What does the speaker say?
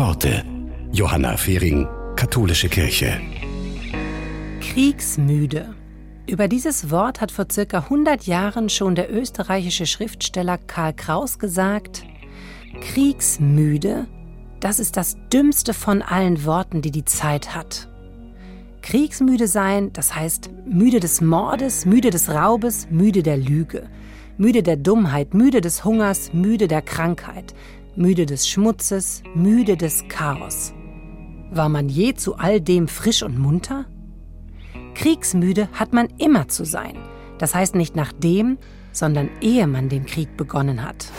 Worte. Johanna Fehring, Katholische Kirche. Kriegsmüde. Über dieses Wort hat vor circa 100 Jahren schon der österreichische Schriftsteller Karl Kraus gesagt, Kriegsmüde, das ist das dümmste von allen Worten, die die Zeit hat. Kriegsmüde sein, das heißt müde des Mordes, müde des Raubes, müde der Lüge, müde der Dummheit, müde des Hungers, müde der Krankheit, müde des Schmutzes, müde des Chaos. War man je zu all dem frisch und munter? Kriegsmüde hat man immer zu sein. Das heißt nicht nachdem, sondern ehe man den Krieg begonnen hat.